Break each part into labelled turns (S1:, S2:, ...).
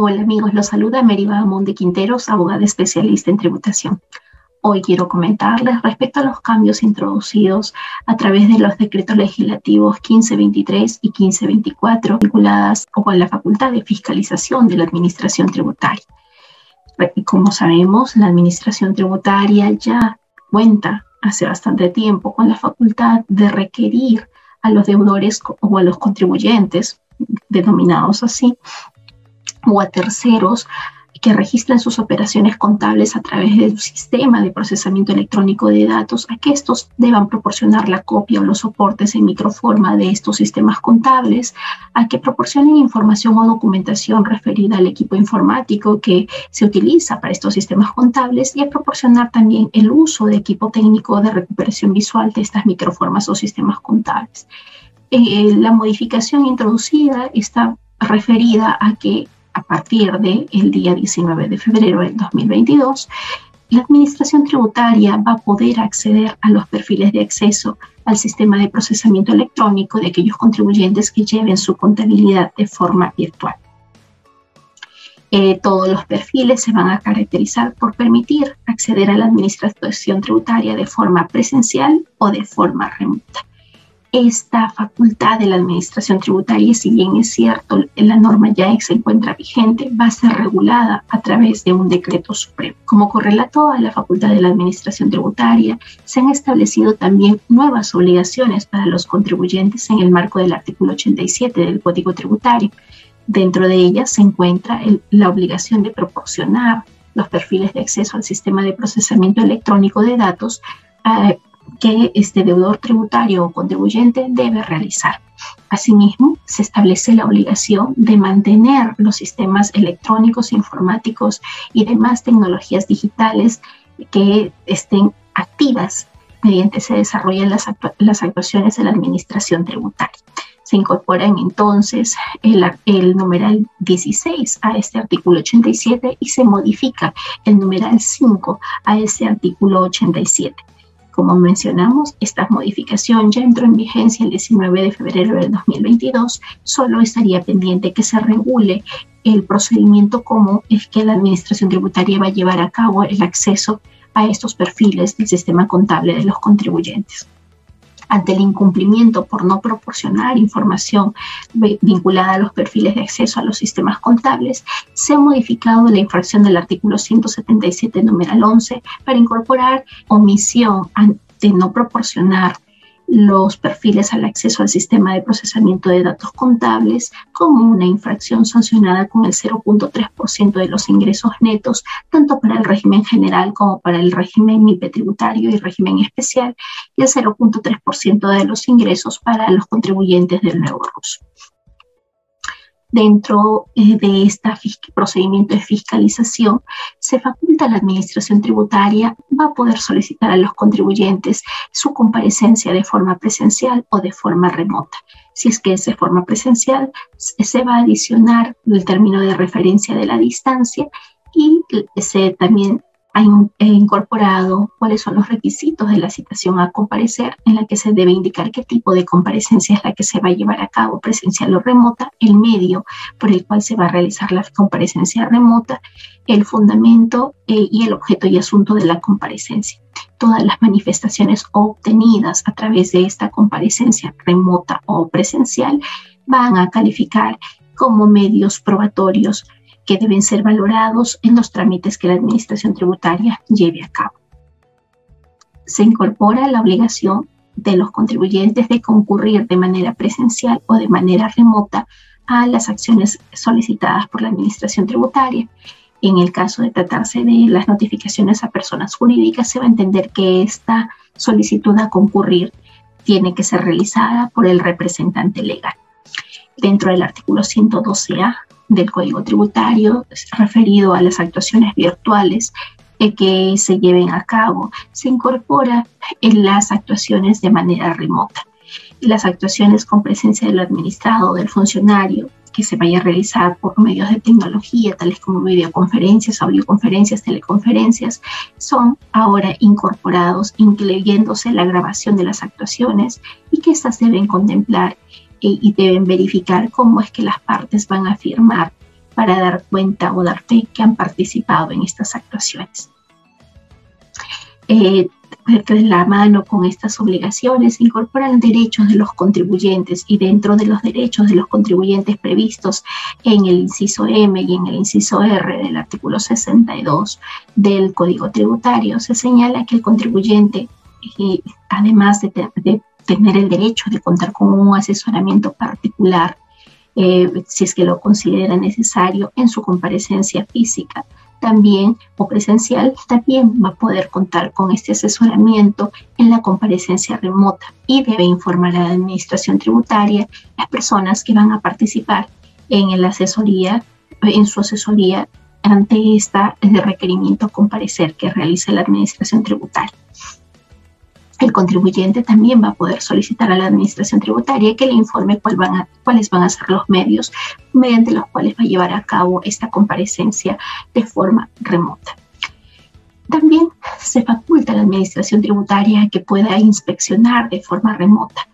S1: Hola amigos, los saluda Meriva de Quinteros, abogada especialista en tributación. Hoy quiero comentarles respecto a los cambios introducidos a través de los decretos legislativos 1523 y 1524 vinculadas con la facultad de fiscalización de la administración tributaria. Como sabemos, la administración tributaria ya cuenta hace bastante tiempo con la facultad de requerir a los deudores o a los contribuyentes, denominados así, o a terceros que registren sus operaciones contables a través de un sistema de procesamiento electrónico de datos, a que estos deban proporcionar la copia o los soportes en microforma de estos sistemas contables, a que proporcionen información o documentación referida al equipo informático que se utiliza para estos sistemas contables y a proporcionar también el uso de equipo técnico de recuperación visual de estas microformas o sistemas contables. Eh, la modificación introducida está referida a que a partir del día 19 de febrero del 2022, la Administración Tributaria va a poder acceder a los perfiles de acceso al sistema de procesamiento electrónico de aquellos contribuyentes que lleven su contabilidad de forma virtual. Eh, todos los perfiles se van a caracterizar por permitir acceder a la Administración Tributaria de forma presencial o de forma remota esta facultad de la administración tributaria, si bien es cierto, la norma ya se encuentra vigente, va a ser regulada a través de un decreto supremo. Como correlato a la facultad de la administración tributaria, se han establecido también nuevas obligaciones para los contribuyentes en el marco del artículo 87 del Código Tributario. Dentro de ellas se encuentra la obligación de proporcionar los perfiles de acceso al sistema de procesamiento electrónico de datos eh, que este deudor tributario o contribuyente debe realizar. Asimismo, se establece la obligación de mantener los sistemas electrónicos, informáticos y demás tecnologías digitales que estén activas mediante se desarrollan las, actuaciones de la administración tributaria. Se incorporan entonces el, el, numeral 16 a este artículo 87 y se modifica el numeral 5 a este artículo 87. Como mencionamos, esta modificación ya entró en vigencia el 19 de febrero del 2022. Solo estaría pendiente que se regule el procedimiento como es que la Administración Tributaria va a llevar a cabo el acceso a estos perfiles del sistema contable de los contribuyentes ante el incumplimiento por no proporcionar información vinculada a los perfiles de acceso a los sistemas contables, se ha modificado la infracción del artículo 177, numeral 11, para incorporar omisión de no proporcionar los perfiles al acceso al sistema de procesamiento de datos contables como una infracción sancionada con el 0.3% de los ingresos netos, tanto para el régimen general como para el régimen MIPE tributario y régimen especial, y el 0.3% de los ingresos para los contribuyentes del nuevo RUS dentro eh, de este procedimiento de fiscalización, se faculta a la Administración Tributaria, va a poder solicitar a los contribuyentes su comparecencia de forma presencial o de forma remota. Si es que es de forma presencial, se va a adicionar el término de referencia de la distancia y se también ha incorporado cuáles son los requisitos de la citación a comparecer, en la que se debe indicar qué tipo de comparecencia es la que se va a llevar a cabo, presencial o remota, el medio por el cual se va a realizar la comparecencia remota, el fundamento eh, y el objeto y asunto de la comparecencia. Todas las manifestaciones obtenidas a través de esta comparecencia remota o presencial van a calificar como medios probatorios que deben ser valorados en los trámites que la Administración Tributaria lleve a cabo. Se incorpora la obligación de los contribuyentes de concurrir de manera presencial o de manera remota a las acciones solicitadas por la Administración Tributaria. En el caso de tratarse de las notificaciones a personas jurídicas, se va a entender que esta solicitud a concurrir tiene que ser realizada por el representante legal. Dentro del artículo 112A del Código Tributario referido a las actuaciones virtuales que se lleven a cabo, se incorpora en las actuaciones de manera remota. Las actuaciones con presencia del administrado del funcionario que se vaya a realizar por medios de tecnología, tales como videoconferencias, audioconferencias, teleconferencias, son ahora incorporados, incluyéndose la grabación de las actuaciones y que éstas deben contemplar y deben verificar cómo es que las partes van a firmar para dar cuenta o dar fe que han participado en estas actuaciones. Eh, de la mano con estas obligaciones, incorporan derechos de los contribuyentes y dentro de los derechos de los contribuyentes previstos en el inciso M y en el inciso R del artículo 62 del Código Tributario, se señala que el contribuyente, además de, tener el derecho de contar con un asesoramiento particular, eh, si es que lo considera necesario en su comparecencia física, también o presencial, también va a poder contar con este asesoramiento en la comparecencia remota y debe informar a la administración tributaria las personas que van a participar en la asesoría, en su asesoría ante este requerimiento comparecer que realiza la administración tributaria el contribuyente también va a poder solicitar a la administración tributaria que le informe cuáles van a ser los medios mediante los cuales va a llevar a cabo esta comparecencia de forma remota. También se faculta a la administración tributaria que pueda inspeccionar de forma remota.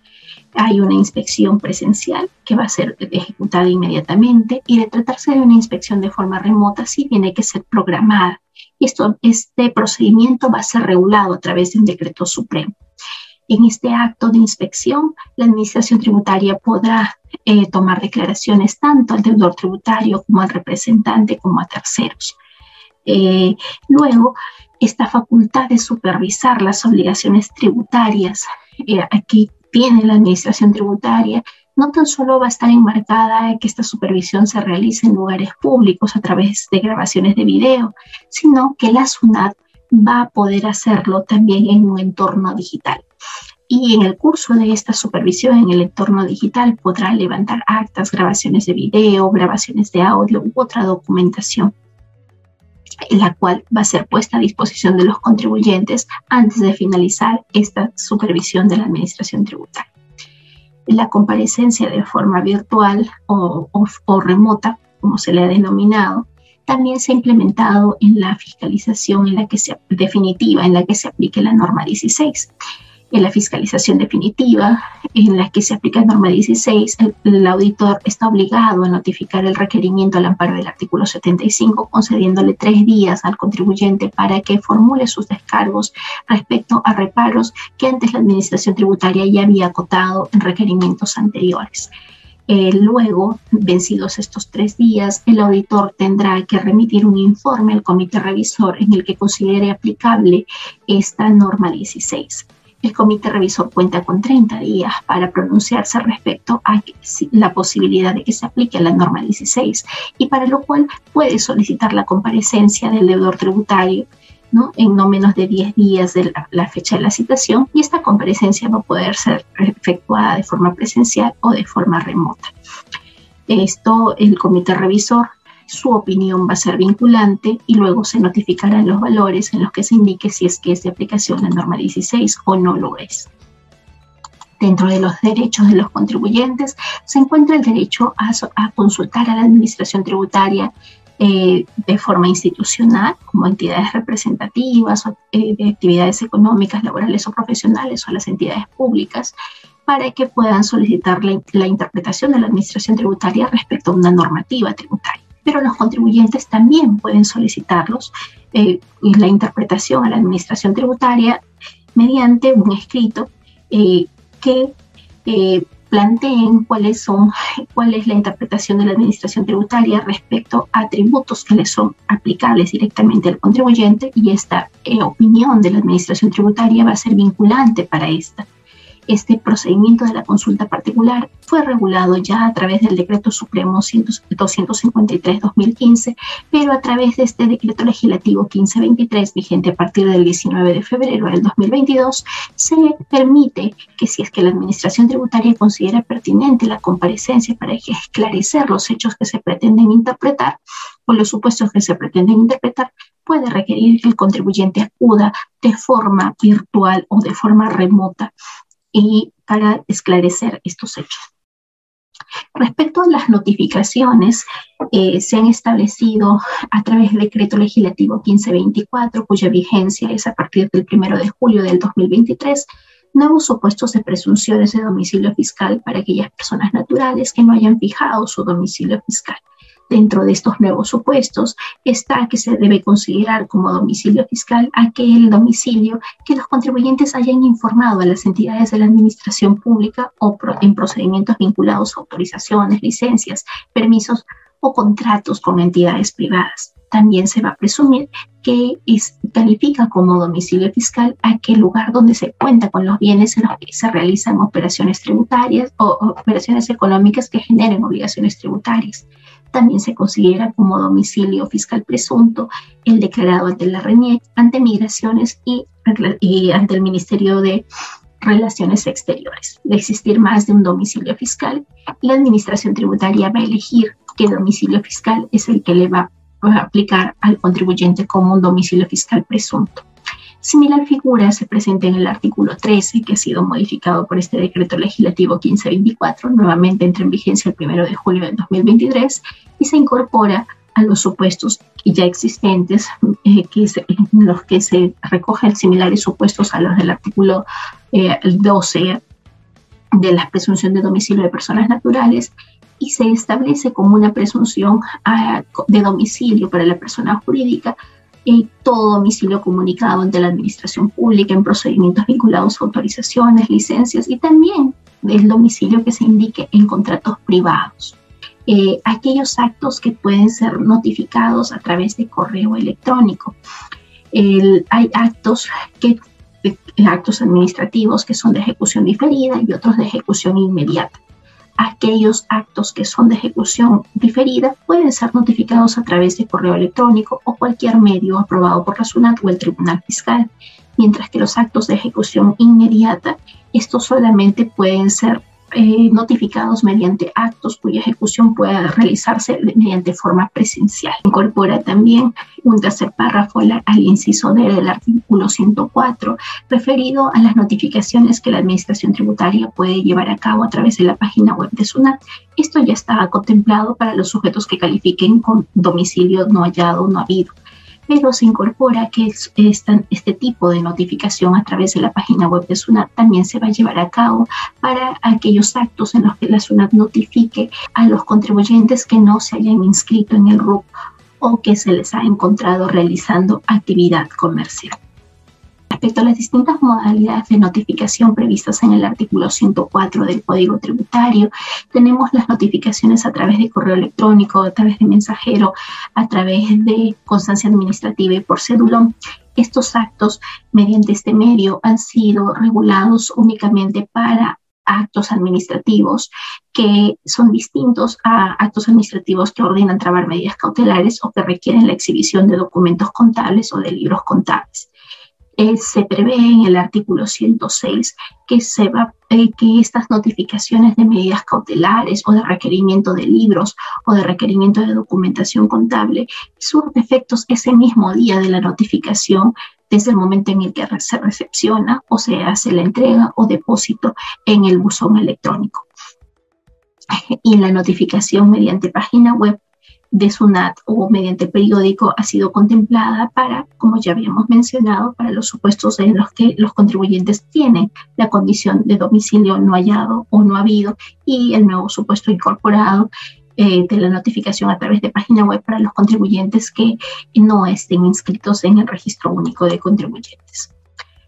S1: Hay una inspección presencial que va a ser ejecutada inmediatamente y de tratarse de una inspección de forma remota sí tiene que ser programada esto, este procedimiento va a ser regulado a través de un decreto supremo. En este acto de inspección, la Administración Tributaria podrá eh, tomar declaraciones tanto al deudor tributario como al representante como a terceros. Eh, luego, esta facultad de supervisar las obligaciones tributarias, eh, aquí tiene la Administración Tributaria no tan solo va a estar enmarcada en que esta supervisión se realice en lugares públicos a través de grabaciones de video, sino que la SUNAT va a poder hacerlo también en un entorno digital. Y en el curso de esta supervisión en el entorno digital podrá levantar actas, grabaciones de video, grabaciones de audio u otra documentación, la cual va a ser puesta a disposición de los contribuyentes antes de finalizar esta supervisión de la Administración Tributaria la comparecencia de forma virtual o, remota, como se le ha denominado, también se ha implementado en la fiscalización en la que se, definitiva en la que se aplique la norma 16 en la fiscalización definitiva en la que se aplica la norma 16, el, auditor está obligado a notificar el requerimiento al amparo del artículo 75, concediéndole tres días al contribuyente para que formule sus descargos respecto a reparos que antes la Administración Tributaria ya había acotado en requerimientos anteriores. Eh, luego, vencidos estos tres días, el auditor tendrá que remitir un informe al comité revisor en el que considere aplicable esta norma 16 el comité revisor cuenta con 30 días para pronunciarse respecto a la posibilidad de que se aplique la norma 16 y para lo cual puede solicitar la comparecencia del deudor tributario ¿no? en no menos de 10 días de la, fecha de la citación y esta comparecencia va a poder ser efectuada de forma presencial o de forma remota. Esto el comité revisor su opinión va a ser vinculante y luego se notificarán los valores en los que se indique si es que es de aplicación la norma 16 o no lo es. Dentro de los derechos de los contribuyentes se encuentra el derecho a, consultar a la administración tributaria eh, de forma institucional, como entidades representativas, eh, de actividades económicas, laborales o profesionales o las entidades públicas, para que puedan solicitar la interpretación de la administración tributaria respecto a una normativa tributaria pero los contribuyentes también pueden solicitarlos eh, la interpretación a la administración tributaria mediante un escrito eh, que eh, planteen cuáles son, cuál es la interpretación de la administración tributaria respecto a tributos que le son aplicables directamente al contribuyente y esta opinión de la administración tributaria va a ser vinculante para esta. Este procedimiento de la consulta particular fue regulado ya a través del Decreto Supremo 253-2015, pero a través de este Decreto Legislativo 1523, vigente a partir del 19 de febrero del 2022, se permite que si es que la Administración Tributaria considera pertinente la comparecencia para esclarecer los hechos que se pretenden interpretar o los supuestos que se pretenden interpretar, puede requerir que el contribuyente acuda de forma virtual o de forma remota y para esclarecer estos hechos. Respecto a las notificaciones, eh, se han establecido a través del decreto legislativo 1524, cuya vigencia es a partir del 1 de julio del 2023, nuevos supuestos de presunciones de domicilio fiscal para aquellas personas naturales que no hayan fijado su domicilio fiscal. Dentro de estos nuevos supuestos está que se debe considerar como domicilio fiscal aquel domicilio que los contribuyentes hayan informado a las entidades de la administración pública o en procedimientos vinculados a autorizaciones, licencias, permisos o contratos con entidades privadas. También se va a presumir que califica como domicilio fiscal aquel lugar donde se cuenta con los bienes en los que se realizan operaciones tributarias o operaciones económicas que generen obligaciones tributarias. También se considera como domicilio fiscal presunto el declarado ante la RENIEC, ante migraciones y, y ante el Ministerio de Relaciones Exteriores. De existir más de un domicilio fiscal, la Administración Tributaria va a elegir qué domicilio fiscal es el que le va aplicar al contribuyente como un domicilio fiscal presunto. Similar figura se presenta en el artículo 13, que ha sido modificado por este decreto legislativo 1524, nuevamente entra en vigencia el 1 de julio de 2023 y se incorpora a los supuestos ya existentes, eh, en los que se recogen similares supuestos a los del artículo 12 eh, de la presunción de domicilio de personas naturales y se establece como una presunción ah, de domicilio para la persona jurídica todo domicilio comunicado ante la administración pública en procedimientos vinculados a autorizaciones, licencias y también el domicilio que se indique en contratos privados. Eh, aquellos actos que pueden ser notificados a través de correo electrónico. hay actos que actos administrativos que son de ejecución diferida y otros de ejecución inmediata aquellos actos que son de ejecución diferida pueden ser notificados a través de correo electrónico o cualquier medio aprobado por la SUNAT o el Tribunal Fiscal, mientras que los actos de ejecución inmediata, estos solamente pueden ser eh, notificados mediante actos cuya ejecución pueda realizarse mediante forma presencial. Incorpora también un tercer párrafo al inciso D del artículo 104, referido a las notificaciones que la Administración Tributaria puede llevar a cabo a través de la página web de SUNAT. Esto ya está contemplado para los sujetos que califiquen con domicilio no hallado no habido pero se incorpora que este tipo de notificación a través de la página web de SUNAT también se va a llevar a cabo para aquellos actos en los que la SUNAT notifique a los contribuyentes que no se hayan inscrito en el RUP o que se les ha encontrado realizando actividad comercial. Respecto a las distintas modalidades de notificación previstas en el artículo 104 del Código Tributario, tenemos las notificaciones a través de correo electrónico, a través de mensajero, a través de constancia administrativa y por cédulón. Estos actos, mediante este medio, han sido regulados únicamente para actos administrativos que son distintos a actos administrativos que ordenan trabar medidas cautelares o que requieren la exhibición de documentos contables o de libros contables. Eh, se prevé en el artículo 106 que, se va, eh, que estas notificaciones de medidas cautelares o de requerimiento de libros o de requerimiento de documentación contable surten efectos ese mismo día de la notificación desde el momento en el que se recepciona o se hace la entrega o depósito en el buzón electrónico. Y la notificación mediante página web de SUNAT o mediante periódico ha sido contemplada para, como ya habíamos mencionado, para los supuestos en los que los contribuyentes tienen la condición de domicilio no hallado o no habido y el nuevo supuesto incorporado eh, de la notificación a través de página web para los contribuyentes que no estén inscritos en el registro único de contribuyentes.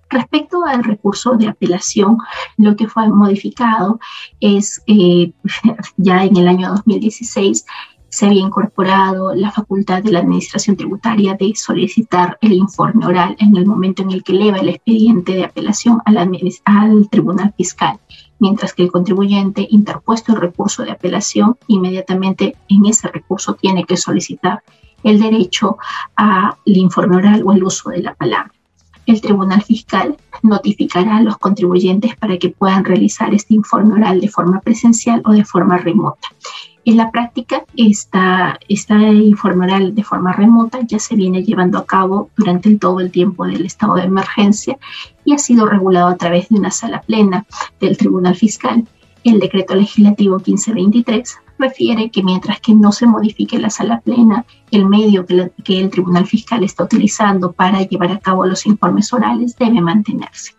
S1: Respecto al recurso de apelación, lo que fue modificado es eh, ya en el año 2016 se había incorporado la facultad de la Administración Tributaria de solicitar el informe oral en el momento en el que eleva el expediente de apelación al, al Tribunal Fiscal, mientras que el contribuyente interpuesto el recurso de apelación, inmediatamente en ese recurso tiene que solicitar el derecho al informe oral o el uso de la palabra. El Tribunal Fiscal notificará a los contribuyentes para que puedan realizar este informe oral de forma presencial o de forma remota. En la práctica, esta, esta informal de forma remota ya se viene llevando a cabo durante todo el tiempo del estado de emergencia y ha sido regulado a través de una sala plena del Tribunal Fiscal. El decreto legislativo 1523 refiere que mientras que no se modifique la sala plena, el medio que, que el Tribunal Fiscal está utilizando para llevar a cabo los informes orales debe mantenerse.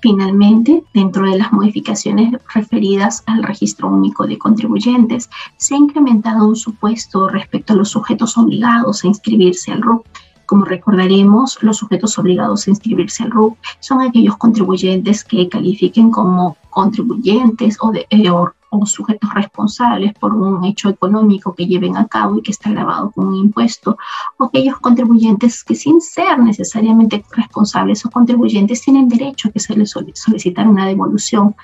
S1: Finalmente, dentro de las modificaciones referidas al registro único de contribuyentes, se ha incrementado un supuesto respecto a los sujetos obligados a inscribirse al RUC. Como recordaremos, los sujetos obligados a inscribirse al RUC son aquellos contribuyentes que califiquen como contribuyentes o, de, eh, sujetos responsables por un hecho económico que lleven a cabo y que está grabado con un impuesto, o aquellos contribuyentes que sin ser necesariamente responsables o contribuyentes tienen derecho a que se les solicitar una devolución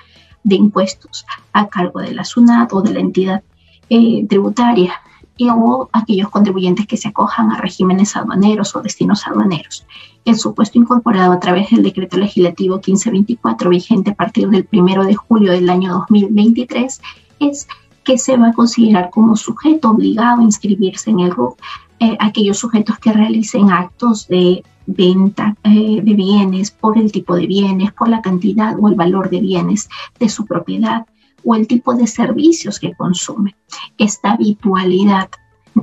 S1: de impuestos a cargo de la SUNAT o de la entidad eh, tributaria y o aquellos contribuyentes que se acojan a regímenes aduaneros o destinos aduaneros. El supuesto incorporado a través del decreto legislativo 1524 vigente a partir del 1 de julio del año 2023 es que se va a considerar como sujeto obligado a inscribirse en el RUC eh, aquellos sujetos que realicen actos de venta eh, de bienes por el tipo de bienes, por la cantidad o el valor de bienes de su propiedad o el tipo de servicios que consume. Esta habitualidad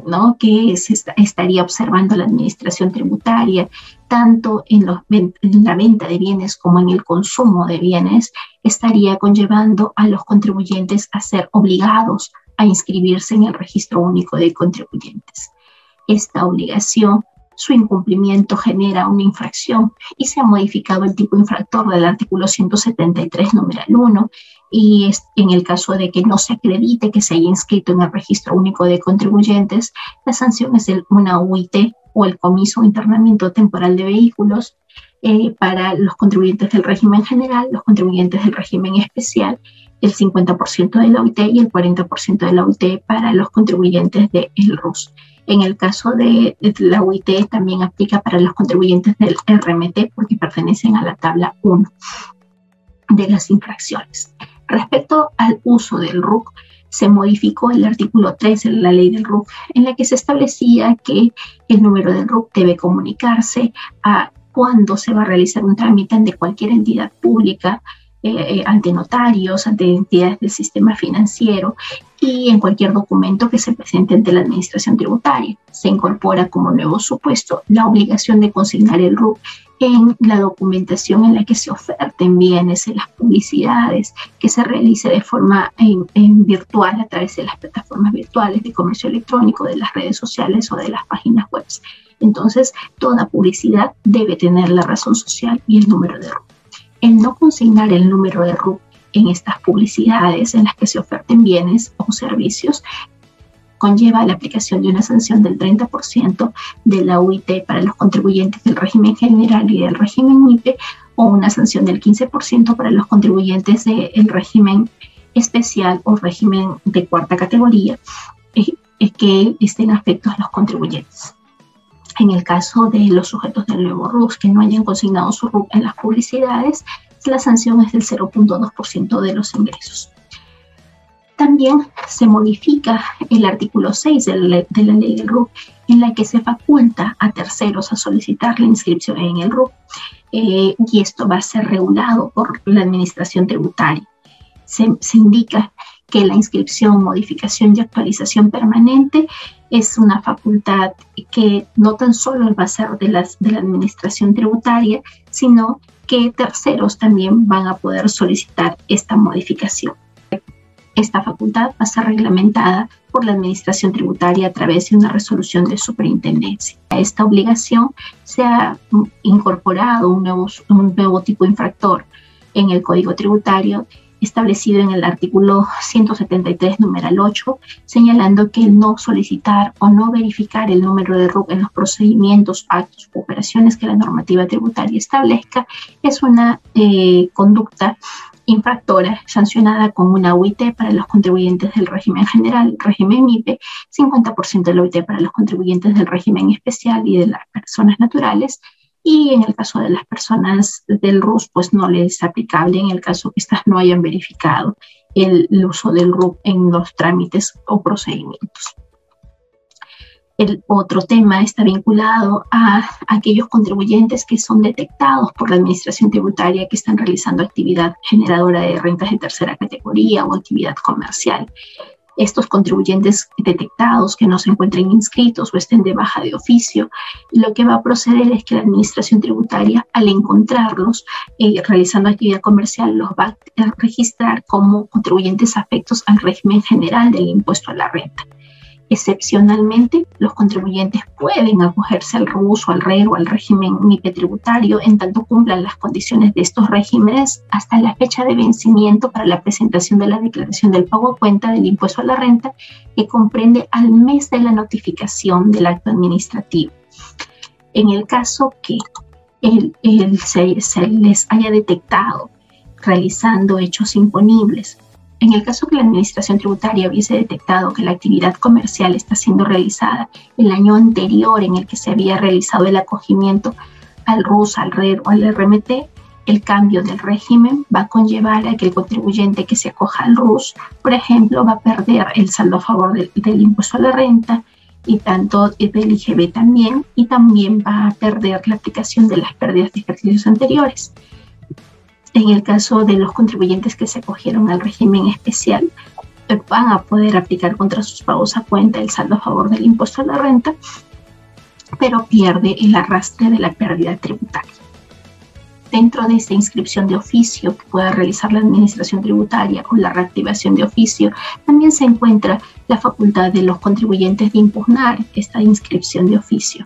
S1: ¿no? que se estaría observando la administración tributaria, tanto en, en, la venta de bienes como en el consumo de bienes, estaría conllevando a los contribuyentes a ser obligados a inscribirse en el registro único de contribuyentes. Esta obligación su incumplimiento genera una infracción y se ha modificado el tipo infractor del artículo 173, numeral 1, y en el caso de que no se acredite que se haya inscrito en el registro único de contribuyentes, la sanción es el, una UIT o el comiso o internamiento temporal de vehículos eh, para los contribuyentes del régimen general, los contribuyentes del régimen especial, el 50% de la UIT y el 40% de la UIT para los contribuyentes del RUS. En el caso de, la UIT también aplica para los contribuyentes del RMT porque pertenecen a la tabla 1 de las infracciones. Respecto al uso del RUC, se modificó el artículo 3 de la ley del RUC, en la que se establecía que el número del RUC debe comunicarse a cuando se va a realizar un trámite de cualquier entidad pública eh, ante notarios, ante entidades del sistema financiero y en cualquier documento que se presente ante la administración tributaria. Se incorpora como nuevo supuesto la obligación de consignar el RUC en la documentación en la que se oferten bienes, en las publicidades, que se realice de forma en, virtual a través de las plataformas virtuales de comercio electrónico, de las redes sociales o de las páginas web. Entonces, toda publicidad debe tener la razón social y el número de RUC el no consignar el número de RUC en estas publicidades en las que se oferten bienes o servicios conlleva la aplicación de una sanción del 30% de la UIT para los contribuyentes del régimen general y del régimen MIPE o una sanción del 15% para los contribuyentes del régimen especial o régimen de cuarta categoría que estén afectos a los contribuyentes. En el caso de los sujetos del nuevo RUC que no hayan consignado su RUC en las publicidades, la sanción es del 0.2% de los ingresos. También se modifica el artículo 6 de la, ley del RUC, en la que se faculta a terceros a solicitar la inscripción en el RUC, eh, y esto va a ser regulado por la administración tributaria. Se, se indica que la inscripción, modificación y actualización permanente es una facultad que no tan solo va a ser de, las, de la administración tributaria, sino que terceros también van a poder solicitar esta modificación. Esta facultad va a ser reglamentada por la Administración Tributaria a través de una resolución de superintendencia. A esta obligación se ha incorporado un nuevo, un nuevo tipo infractor en el Código Tributario establecido en el artículo 173, numeral 8, señalando que no solicitar o no verificar el número de RUC en los procedimientos, actos u operaciones que la normativa tributaria establezca es una eh, conducta infractora sancionada con una UIT para los contribuyentes del régimen general, régimen MIPE, 50% de la UIT para los contribuyentes del régimen especial y de las personas naturales, y en el caso de las personas del RUS, pues no les es aplicable en el caso que estas no hayan verificado el, uso del RUP en los trámites o procedimientos. El otro tema está vinculado a aquellos contribuyentes que son detectados por la Administración Tributaria que están realizando actividad generadora de rentas de tercera categoría o actividad comercial estos contribuyentes detectados que no se encuentren inscritos o estén de baja de oficio, lo que va a proceder es que la Administración Tributaria, al encontrarlos eh, realizando actividad comercial, los va a registrar como contribuyentes afectos al régimen general del impuesto a la renta. Excepcionalmente, los contribuyentes pueden acogerse al RUS o al RER o al régimen MIPE tributario en tanto cumplan las condiciones de estos regímenes hasta la fecha de vencimiento para la presentación de la declaración del pago a cuenta del impuesto a la renta que comprende al mes de la notificación del acto administrativo. En el caso que se les haya detectado realizando hechos imponibles en el caso que la Administración Tributaria hubiese detectado que la actividad comercial está siendo realizada el año anterior en el que se había realizado el acogimiento al RUS, al RER o al RMT, el cambio del régimen va a conllevar a que el contribuyente que se acoja al RUS, por ejemplo, va a perder el saldo a favor del, del impuesto a la renta y tanto del IGB también, y también va a perder la aplicación de las pérdidas de ejercicios anteriores. En el caso de los contribuyentes que se acogieron al régimen especial, eh, van a poder aplicar contra sus pagos a cuenta el saldo a favor del impuesto a la renta, pero pierde el arrastre de la pérdida tributaria. Dentro de esta inscripción de oficio que pueda realizar la Administración Tributaria o la reactivación de oficio, también se encuentra la facultad de los contribuyentes de impugnar esta inscripción de oficio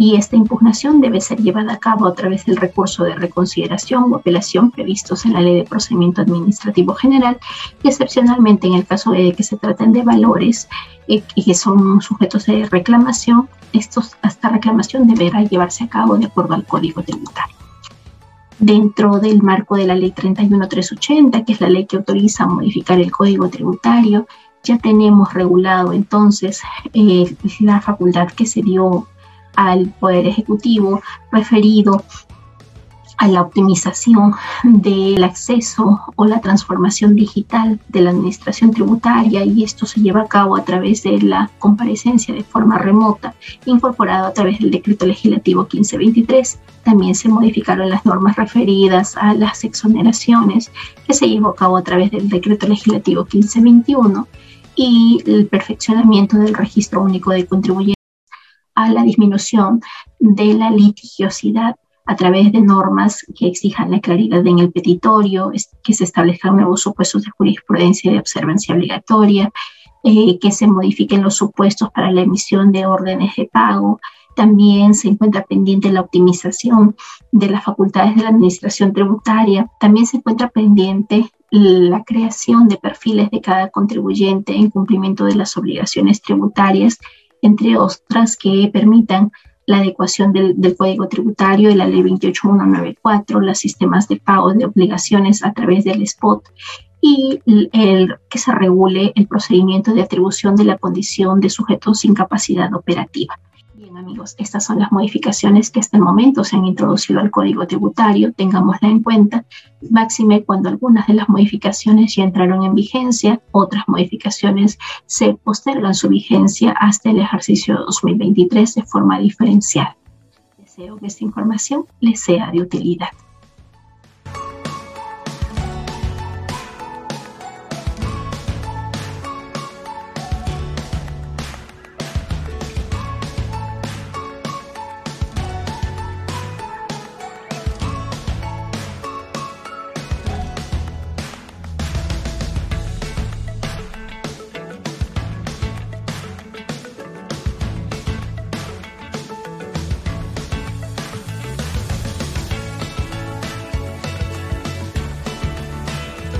S1: y esta impugnación debe ser llevada a cabo a través del recurso de reconsideración o apelación previstos en la Ley de Procedimiento Administrativo General y excepcionalmente en el caso de que se traten de valores eh, que son sujetos de reclamación, estos, esta reclamación deberá llevarse a cabo de acuerdo al Código Tributario. Dentro del marco de la Ley 31380, que es la ley que autoriza modificar el Código Tributario, ya tenemos regulado entonces eh, la facultad que se dio al Poder Ejecutivo referido a la optimización del acceso o la transformación digital de la administración tributaria y esto se lleva a cabo a través de la comparecencia de forma remota incorporado a través del decreto legislativo 1523. También se modificaron las normas referidas a las exoneraciones que se llevó a cabo a través del decreto legislativo 1521 y el perfeccionamiento del registro único de contribuyentes a la disminución de la litigiosidad a través de normas que exijan la claridad en el petitorio, que se establezcan nuevos supuestos de jurisprudencia de observancia obligatoria, eh, que se modifiquen los supuestos para la emisión de órdenes de pago. También se encuentra pendiente la optimización de las facultades de la administración tributaria. También se encuentra pendiente la creación de perfiles de cada contribuyente en cumplimiento de las obligaciones tributarias entre otras que permitan la adecuación del, Código Tributario de la Ley 28194, los sistemas de pago de obligaciones a través del SPOT y el, que se regule el procedimiento de atribución de la condición de sujetos sin capacidad operativa amigos, estas son las modificaciones que hasta el momento se han introducido al código tributario, tengámosla en cuenta, máxime cuando algunas de las modificaciones ya entraron en vigencia, otras modificaciones se postergan su vigencia hasta el ejercicio 2023 de forma diferencial. Deseo que esta información les sea de utilidad.